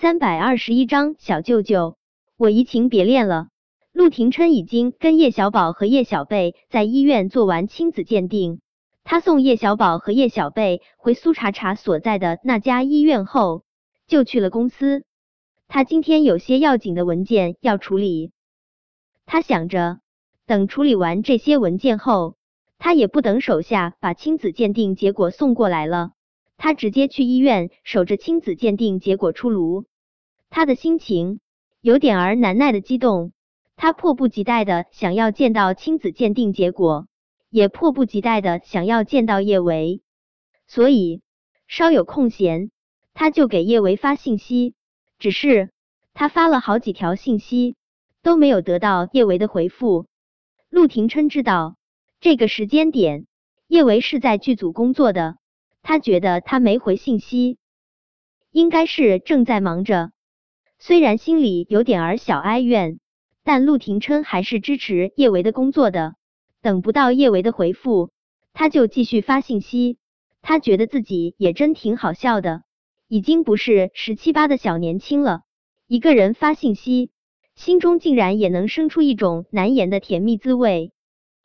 三百二十一章小舅舅，我移情别恋了。陆廷琛已经跟叶小宝和叶小贝在医院做完亲子鉴定。他送叶小宝和叶小贝回苏茶茶所在的那家医院后，就去了公司。他今天有些要紧的文件要处理。他想着，等处理完这些文件后，他也不等手下把亲子鉴定结果送过来了。他直接去医院守着亲子鉴定结果出炉，他的心情有点儿难耐的激动，他迫不及待的想要见到亲子鉴定结果，也迫不及待的想要见到叶维，所以稍有空闲，他就给叶维发信息。只是他发了好几条信息，都没有得到叶维的回复。陆廷琛知道这个时间点，叶维是在剧组工作的。他觉得他没回信息，应该是正在忙着。虽然心里有点儿小哀怨，但陆廷琛还是支持叶维的工作的。等不到叶维的回复，他就继续发信息。他觉得自己也真挺好笑的，已经不是十七八的小年轻了。一个人发信息，心中竟然也能生出一种难言的甜蜜滋味。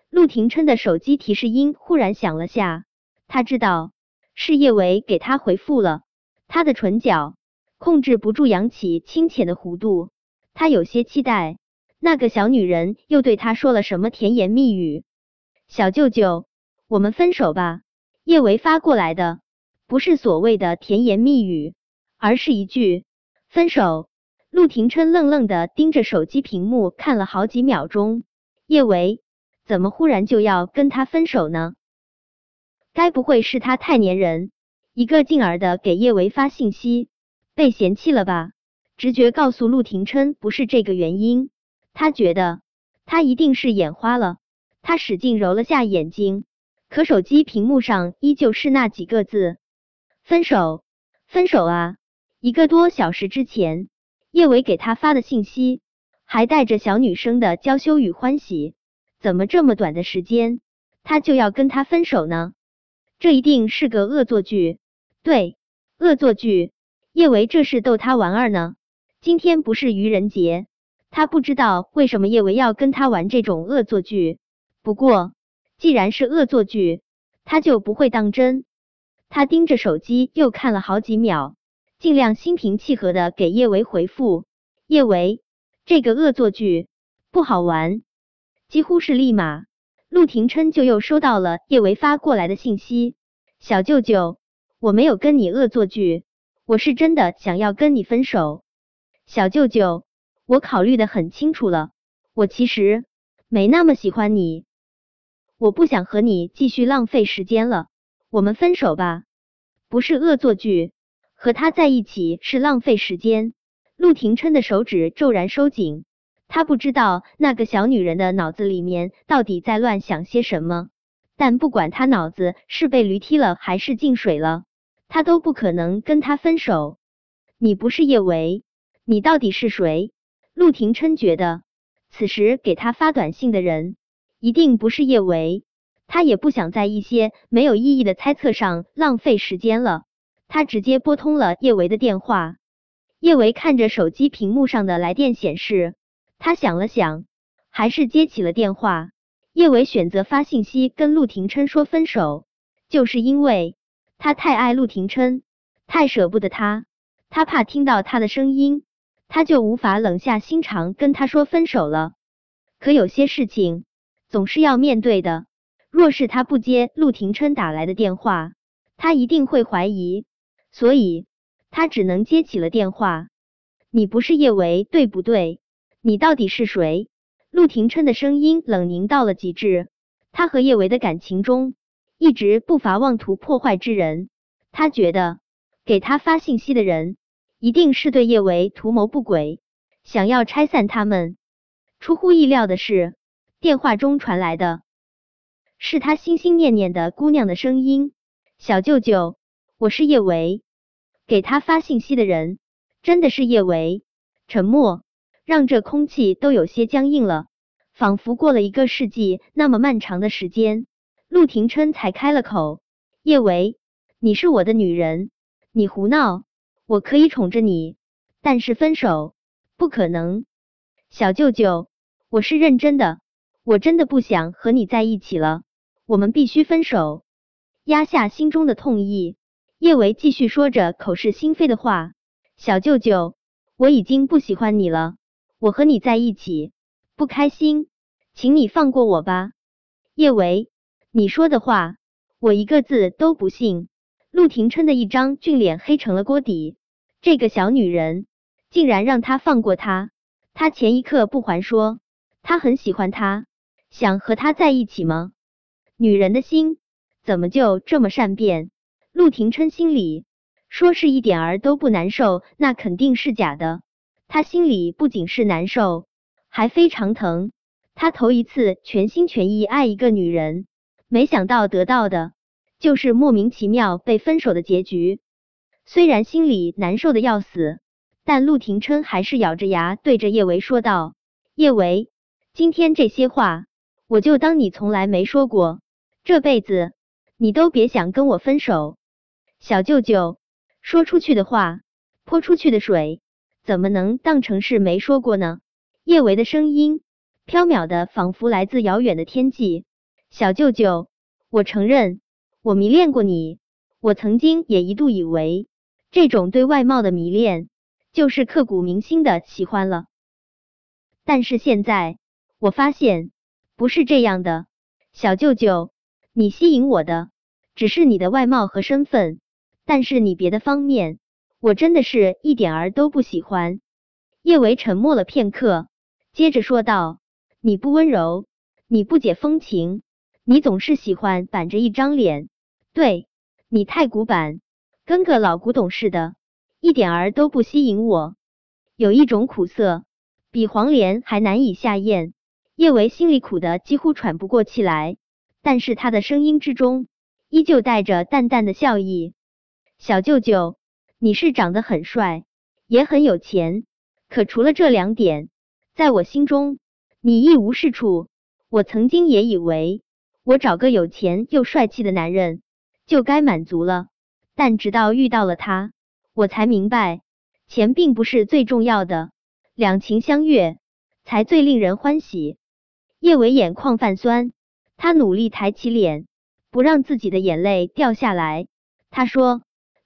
陆廷琛的手机提示音忽然响了下，他知道。是叶维给他回复了，他的唇角控制不住扬起清浅的弧度，他有些期待那个小女人又对他说了什么甜言蜜语。小舅舅，我们分手吧。叶维发过来的不是所谓的甜言蜜语，而是一句分手。陆廷琛愣愣的盯着手机屏幕看了好几秒钟，叶维怎么忽然就要跟他分手呢？该不会是他太粘人，一个劲儿的给叶维发信息，被嫌弃了吧？直觉告诉陆廷琛不是这个原因，他觉得他一定是眼花了。他使劲揉了下眼睛，可手机屏幕上依旧是那几个字：分手，分手啊！一个多小时之前，叶维给他发的信息还带着小女生的娇羞与欢喜，怎么这么短的时间，他就要跟他分手呢？这一定是个恶作剧，对，恶作剧。叶维这是逗他玩儿呢。今天不是愚人节，他不知道为什么叶维要跟他玩这种恶作剧。不过，既然是恶作剧，他就不会当真。他盯着手机又看了好几秒，尽量心平气和的给叶维回复：“叶维，这个恶作剧不好玩。”几乎是立马。陆廷琛就又收到了叶维发过来的信息：“小舅舅，我没有跟你恶作剧，我是真的想要跟你分手。小舅舅，我考虑的很清楚了，我其实没那么喜欢你，我不想和你继续浪费时间了，我们分手吧。不是恶作剧，和他在一起是浪费时间。”陆廷琛的手指骤然收紧。他不知道那个小女人的脑子里面到底在乱想些什么，但不管他脑子是被驴踢了还是进水了，他都不可能跟他分手。你不是叶维，你到底是谁？陆廷琛觉得此时给他发短信的人一定不是叶维，他也不想在一些没有意义的猜测上浪费时间了。他直接拨通了叶维的电话。叶维看着手机屏幕上的来电显示。他想了想，还是接起了电话。叶伟选择发信息跟陆廷琛说分手，就是因为他太爱陆廷琛，太舍不得他，他怕听到他的声音，他就无法冷下心肠跟他说分手了。可有些事情总是要面对的，若是他不接陆廷琛打来的电话，他一定会怀疑，所以他只能接起了电话。你不是叶维，对不对？你到底是谁？陆廷琛的声音冷凝到了极致。他和叶维的感情中，一直不乏妄图破坏之人。他觉得给他发信息的人，一定是对叶维图谋不轨，想要拆散他们。出乎意料的是，电话中传来的是他心心念念的姑娘的声音：“小舅舅，我是叶维。”给他发信息的人，真的是叶维。沉默。让这空气都有些僵硬了，仿佛过了一个世纪那么漫长的时间，陆廷琛才开了口：“叶维，你是我的女人，你胡闹，我可以宠着你，但是分手不可能。小舅舅，我是认真的，我真的不想和你在一起了，我们必须分手。压下心中的痛意，叶维继续说着口是心非的话：“小舅舅，我已经不喜欢你了，我和你在一起不开心，请你放过我吧。”叶维，你说的话，我一个字都不信。陆廷琛的一张俊脸黑成了锅底，这个小女人竟然让他放过她。他前一刻不还说他很喜欢她，想和她在一起吗？女人的心。怎么就这么善变？陆廷琛心里说是一点儿都不难受，那肯定是假的。他心里不仅是难受，还非常疼。他头一次全心全意爱一个女人，没想到得到的就是莫名其妙被分手的结局。虽然心里难受的要死，但陆廷琛还是咬着牙对着叶维说道：“叶维，今天这些话，我就当你从来没说过。这辈子。”你都别想跟我分手，小舅舅说出去的话，泼出去的水，怎么能当成是没说过呢？叶维的声音飘渺的，仿佛来自遥远的天际。小舅舅，我承认我迷恋过你，我曾经也一度以为这种对外貌的迷恋就是刻骨铭心的喜欢了，但是现在我发现不是这样的，小舅舅，你吸引我的。只是你的外貌和身份，但是你别的方面，我真的是一点儿都不喜欢。叶维沉默了片刻，接着说道：“你不温柔，你不解风情，你总是喜欢板着一张脸，对你太古板，跟个老古董似的，一点儿都不吸引我。有一种苦涩，比黄连还难以下咽。”叶维心里苦的几乎喘不过气来，但是他的声音之中。依旧带着淡淡的笑意，小舅舅，你是长得很帅，也很有钱，可除了这两点，在我心中你一无是处。我曾经也以为，我找个有钱又帅气的男人就该满足了，但直到遇到了他，我才明白，钱并不是最重要的，两情相悦才最令人欢喜。叶伟眼眶泛酸，他努力抬起脸。不让自己的眼泪掉下来。他说：“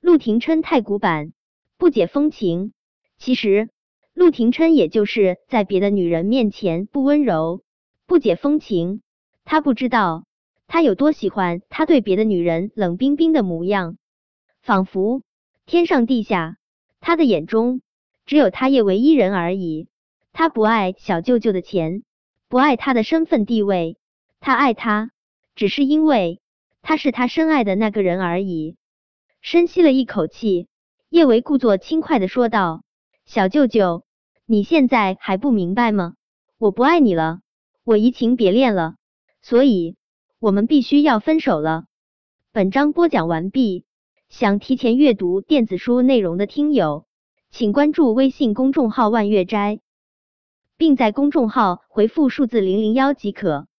陆廷琛太古板，不解风情。其实，陆廷琛也就是在别的女人面前不温柔，不解风情。他不知道他有多喜欢他对别的女人冷冰冰的模样，仿佛天上地下，他的眼中只有他叶唯一人而已。他不爱小舅舅的钱，不爱他的身份地位，他爱他，只是因为。”他是他深爱的那个人而已。深吸了一口气，叶维故作轻快的说道：“小舅舅，你现在还不明白吗？我不爱你了，我移情别恋了，所以我们必须要分手了。”本章播讲完毕。想提前阅读电子书内容的听友，请关注微信公众号“万月斋”，并在公众号回复数字零零幺即可。